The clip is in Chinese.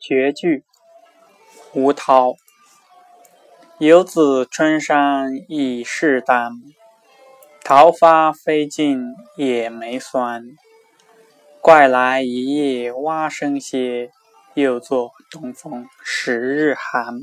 绝句，吴涛。游子春山已是丹，桃花飞尽野梅酸。怪来一夜蛙声歇，又作东风十日寒。